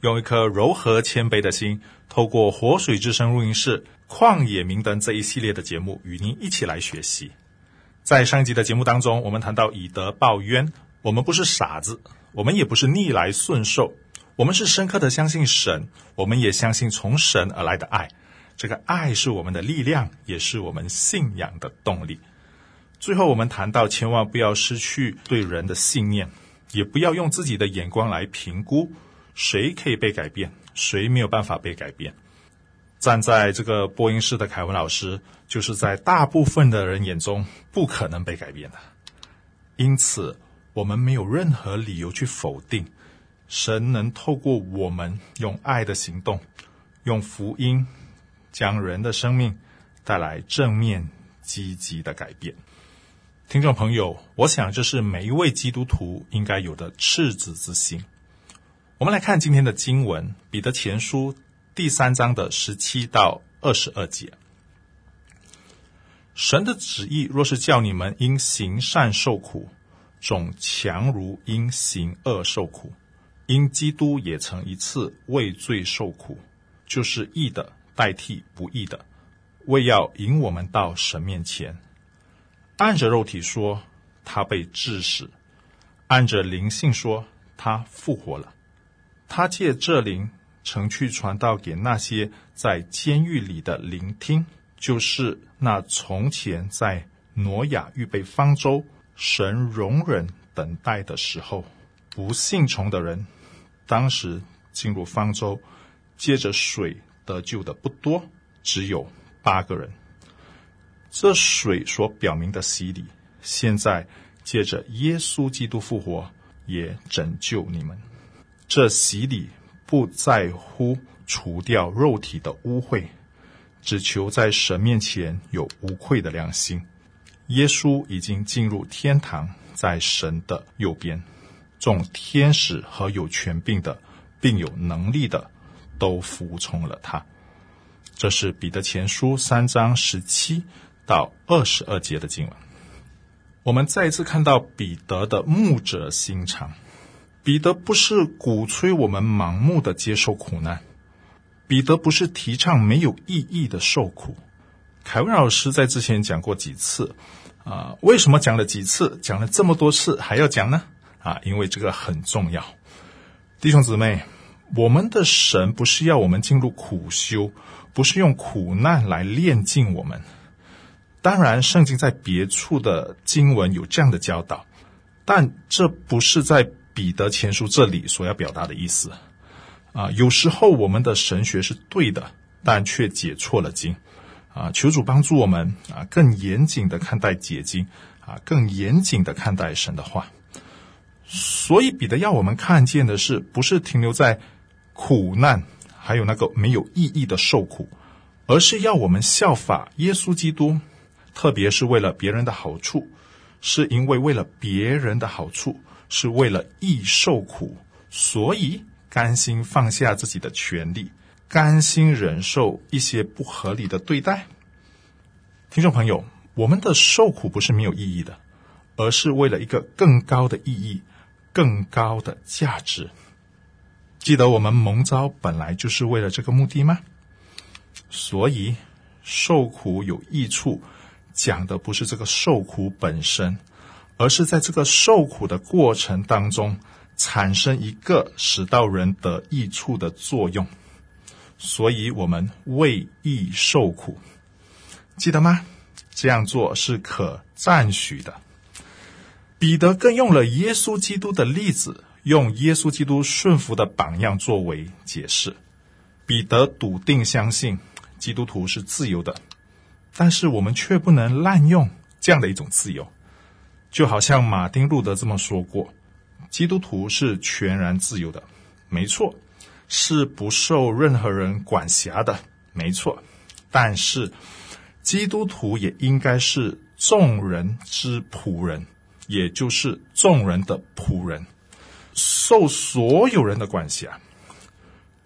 用一颗柔和谦卑的心，透过活水之声录音室《旷野明灯》这一系列的节目，与您一起来学习。在上一集的节目当中，我们谈到以德报怨，我们不是傻子，我们也不是逆来顺受，我们是深刻的相信神，我们也相信从神而来的爱。这个爱是我们的力量，也是我们信仰的动力。最后，我们谈到，千万不要失去对人的信念，也不要用自己的眼光来评估谁可以被改变，谁没有办法被改变。站在这个播音室的凯文老师，就是在大部分的人眼中不可能被改变的。因此，我们没有任何理由去否定神能透过我们用爱的行动，用福音将人的生命带来正面积极的改变。听众朋友，我想这是每一位基督徒应该有的赤子之心。我们来看今天的经文，《彼得前书》第三章的十七到二十二节。神的旨意若是叫你们因行善受苦，总强如因行恶受苦。因基督也曾一次为罪受苦，就是义的代替不义的，为要引我们到神面前。按着肉体说，他被治死；按着灵性说，他复活了。他借这灵，曾去传道给那些在监狱里的聆听，就是那从前在挪亚预备方舟、神容忍等待的时候，不信从的人，当时进入方舟，借着水得救的不多，只有八个人。这水所表明的洗礼，现在借着耶稣基督复活，也拯救你们。这洗礼不在乎除掉肉体的污秽，只求在神面前有无愧的良心。耶稣已经进入天堂，在神的右边，众天使和有权柄的，并有能力的，都服从了他。这是彼得前书三章十七。到二十二节的经文，我们再一次看到彼得的牧者心肠。彼得不是鼓吹我们盲目的接受苦难，彼得不是提倡没有意义的受苦。凯文老师在之前讲过几次，啊，为什么讲了几次，讲了这么多次还要讲呢？啊，因为这个很重要。弟兄姊妹，我们的神不是要我们进入苦修，不是用苦难来炼净我们。当然，圣经在别处的经文有这样的教导，但这不是在彼得前书这里所要表达的意思。啊，有时候我们的神学是对的，但却解错了经。啊，求主帮助我们啊，更严谨的看待解经，啊，更严谨的看待神的话。所以，彼得要我们看见的是，不是停留在苦难，还有那个没有意义的受苦，而是要我们效法耶稣基督。特别是为了别人的好处，是因为为了别人的好处，是为了易受苦，所以甘心放下自己的权利，甘心忍受一些不合理的对待。听众朋友，我们的受苦不是没有意义的，而是为了一个更高的意义、更高的价值。记得我们蒙召本来就是为了这个目的吗？所以受苦有益处。讲的不是这个受苦本身，而是在这个受苦的过程当中，产生一个使到人得益处的作用。所以，我们为义受苦，记得吗？这样做是可赞许的。彼得更用了耶稣基督的例子，用耶稣基督顺服的榜样作为解释。彼得笃定相信，基督徒是自由的。但是我们却不能滥用这样的一种自由，就好像马丁路德这么说过：基督徒是全然自由的，没错。是不受任何人管辖的，没错。但是基督徒也应该是众人之仆人，也就是众人的仆人，受所有人的管辖。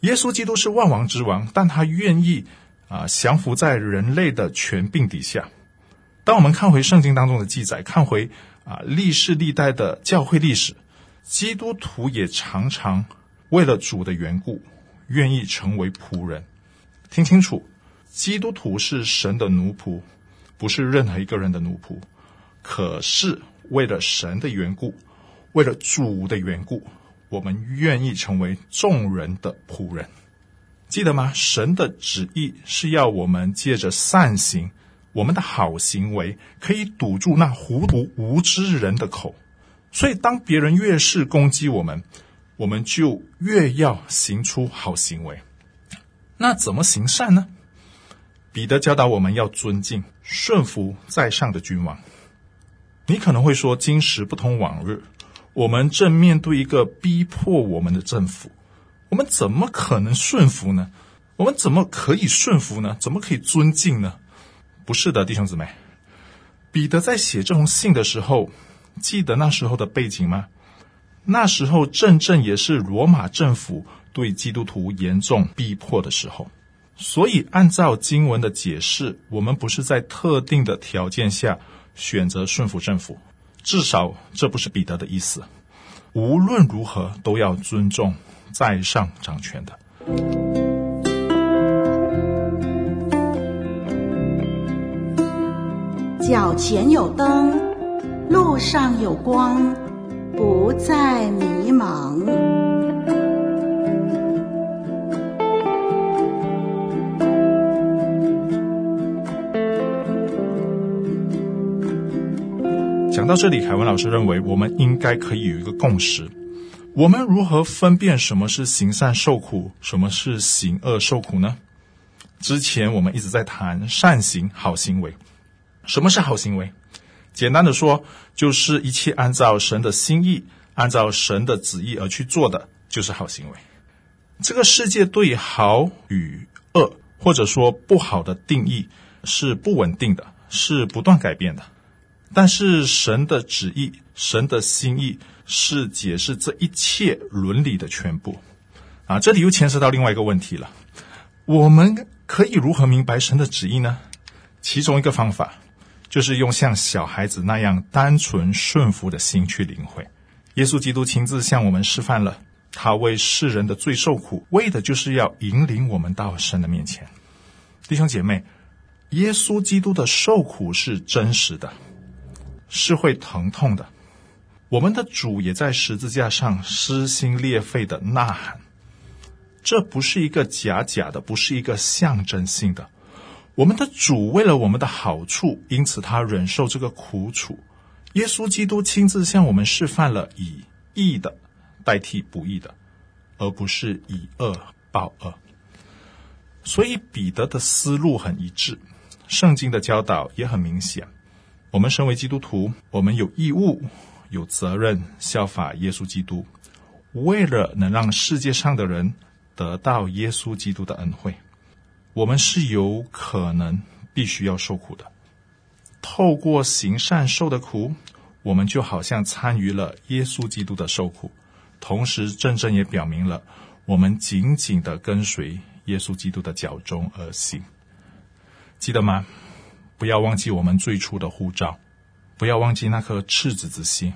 耶稣基督是万王之王，但他愿意啊降服在人类的权柄底下。当我们看回圣经当中的记载，看回啊历世历代的教会历史，基督徒也常常为了主的缘故，愿意成为仆人。听清楚，基督徒是神的奴仆，不是任何一个人的奴仆。可是为了神的缘故，为了主的缘故。我们愿意成为众人的仆人，记得吗？神的旨意是要我们借着善行，我们的好行为可以堵住那糊涂无知人的口。所以，当别人越是攻击我们，我们就越要行出好行为。那怎么行善呢？彼得教导我们要尊敬、顺服在上的君王。你可能会说：“今时不同往日。”我们正面对一个逼迫我们的政府，我们怎么可能顺服呢？我们怎么可以顺服呢？怎么可以尊敬呢？不是的，弟兄姊妹，彼得在写这封信的时候，记得那时候的背景吗？那时候正正也是罗马政府对基督徒严重逼迫的时候，所以按照经文的解释，我们不是在特定的条件下选择顺服政府。至少这不是彼得的意思。无论如何，都要尊重在上掌权的。脚前有灯，路上有光，不再迷茫。讲到这里，凯文老师认为，我们应该可以有一个共识：我们如何分辨什么是行善受苦，什么是行恶受苦呢？之前我们一直在谈善行、好行为。什么是好行为？简单的说，就是一切按照神的心意、按照神的旨意而去做的，就是好行为。这个世界对好与恶，或者说不好的定义是不稳定的，是不断改变的。但是神的旨意、神的心意是解释这一切伦理的全部啊！这里又牵涉到另外一个问题了：我们可以如何明白神的旨意呢？其中一个方法就是用像小孩子那样单纯顺服的心去领会。耶稣基督亲自向我们示范了，他为世人的罪受苦，为的就是要引领我们到神的面前。弟兄姐妹，耶稣基督的受苦是真实的。是会疼痛的。我们的主也在十字架上撕心裂肺的呐喊，这不是一个假假的，不是一个象征性的。我们的主为了我们的好处，因此他忍受这个苦楚。耶稣基督亲自向我们示范了以义的代替不义的，而不是以恶报恶。所以彼得的思路很一致，圣经的教导也很明显。我们身为基督徒，我们有义务、有责任效法耶稣基督，为了能让世界上的人得到耶稣基督的恩惠，我们是有可能必须要受苦的。透过行善受的苦，我们就好像参与了耶稣基督的受苦，同时正正也表明了我们紧紧的跟随耶稣基督的脚踪而行。记得吗？不要忘记我们最初的护照，不要忘记那颗赤子之心。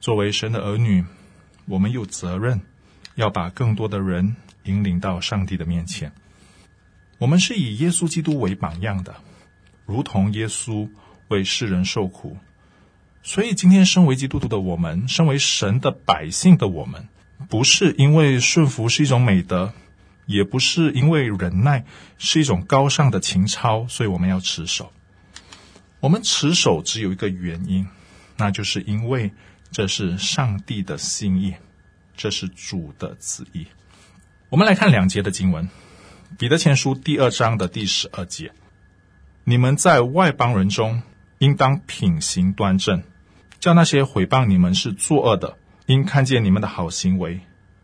作为神的儿女，我们有责任要把更多的人引领到上帝的面前。我们是以耶稣基督为榜样的，如同耶稣为世人受苦。所以，今天身为基督徒的我们，身为神的百姓的我们，不是因为顺服是一种美德。也不是因为忍耐是一种高尚的情操，所以我们要持守。我们持守只有一个原因，那就是因为这是上帝的心意，这是主的旨意。我们来看两节的经文，《彼得前书》第二章的第十二节：你们在外邦人中，应当品行端正，叫那些毁谤你们是作恶的，因看见你们的好行为，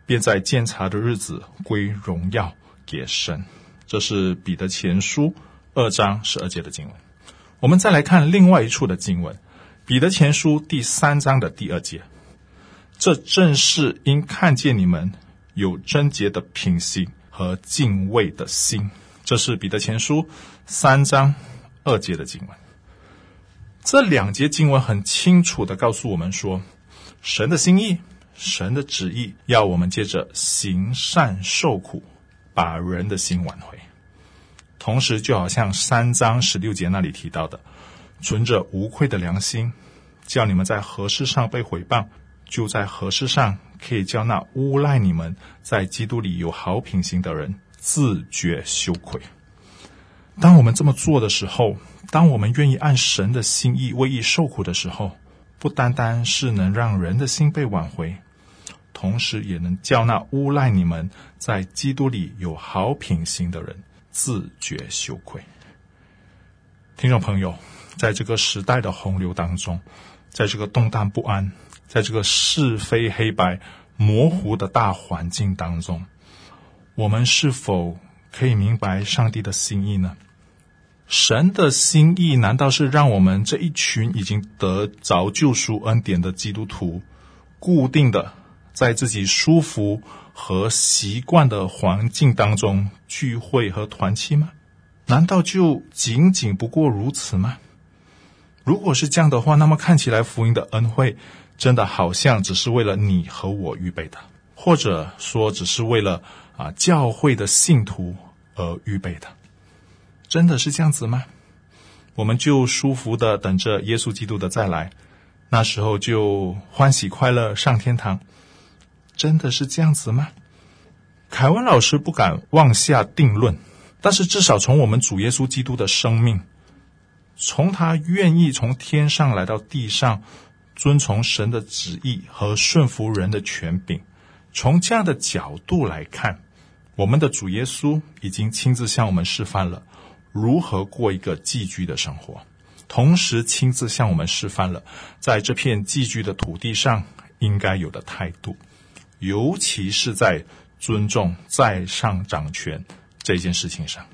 便在监察的日子归荣耀给神。这是彼得前书二章十二节的经文。我们再来看另外一处的经文，彼得前书第三章的第二节。这正是因看见你们有贞洁的品行和敬畏的心。这是彼得前书三章二节的经文。这两节经文很清楚地告诉我们说，神的心意、神的旨意，要我们借着行善受苦，把人的心挽回。同时，就好像三章十六节那里提到的，存着无愧的良心，叫你们在何事上被毁谤，就在何事上可以叫那诬赖你们在基督里有好品行的人自觉羞愧。当我们这么做的时候，当我们愿意按神的心意为义受苦的时候，不单单是能让人的心被挽回，同时也能叫那诬赖你们在基督里有好品行的人自觉羞愧。听众朋友，在这个时代的洪流当中，在这个动荡不安，在这个是非黑白模糊的大环境当中，我们是否可以明白上帝的心意呢？神的心意难道是让我们这一群已经得着救赎恩典的基督徒，固定的在自己舒服和习惯的环境当中聚会和团契吗？难道就仅仅不过如此吗？如果是这样的话，那么看起来福音的恩惠真的好像只是为了你和我预备的，或者说只是为了啊教会的信徒而预备的。真的是这样子吗？我们就舒服的等着耶稣基督的再来，那时候就欢喜快乐上天堂。真的是这样子吗？凯文老师不敢妄下定论，但是至少从我们主耶稣基督的生命，从他愿意从天上来到地上，遵从神的旨意和顺服人的权柄，从这样的角度来看，我们的主耶稣已经亲自向我们示范了。如何过一个寄居的生活，同时亲自向我们示范了在这片寄居的土地上应该有的态度，尤其是在尊重在上掌权这件事情上。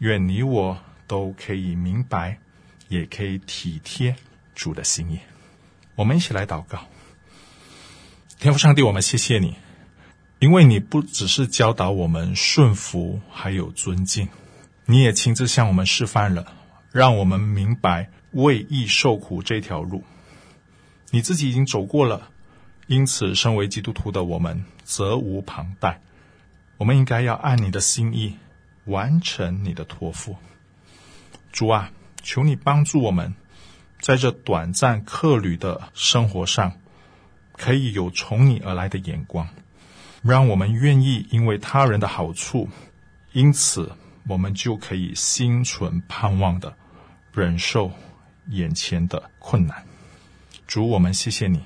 愿你我都可以明白，也可以体贴主的心意。我们一起来祷告，天父上帝，我们谢谢你，因为你不只是教导我们顺服，还有尊敬。你也亲自向我们示范了，让我们明白为义受苦这条路。你自己已经走过了，因此身为基督徒的我们责无旁贷。我们应该要按你的心意完成你的托付。主啊，求你帮助我们，在这短暂客旅的生活上，可以有从你而来的眼光，让我们愿意因为他人的好处，因此。我们就可以心存盼望的忍受眼前的困难。主，我们谢谢你，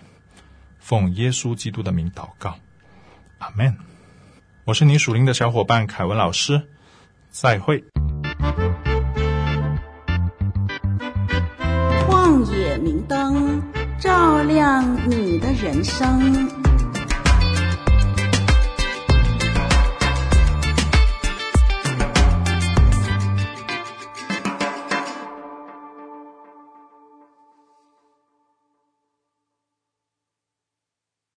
奉耶稣基督的名祷告，阿门。我是你属灵的小伙伴凯文老师，再会。人生。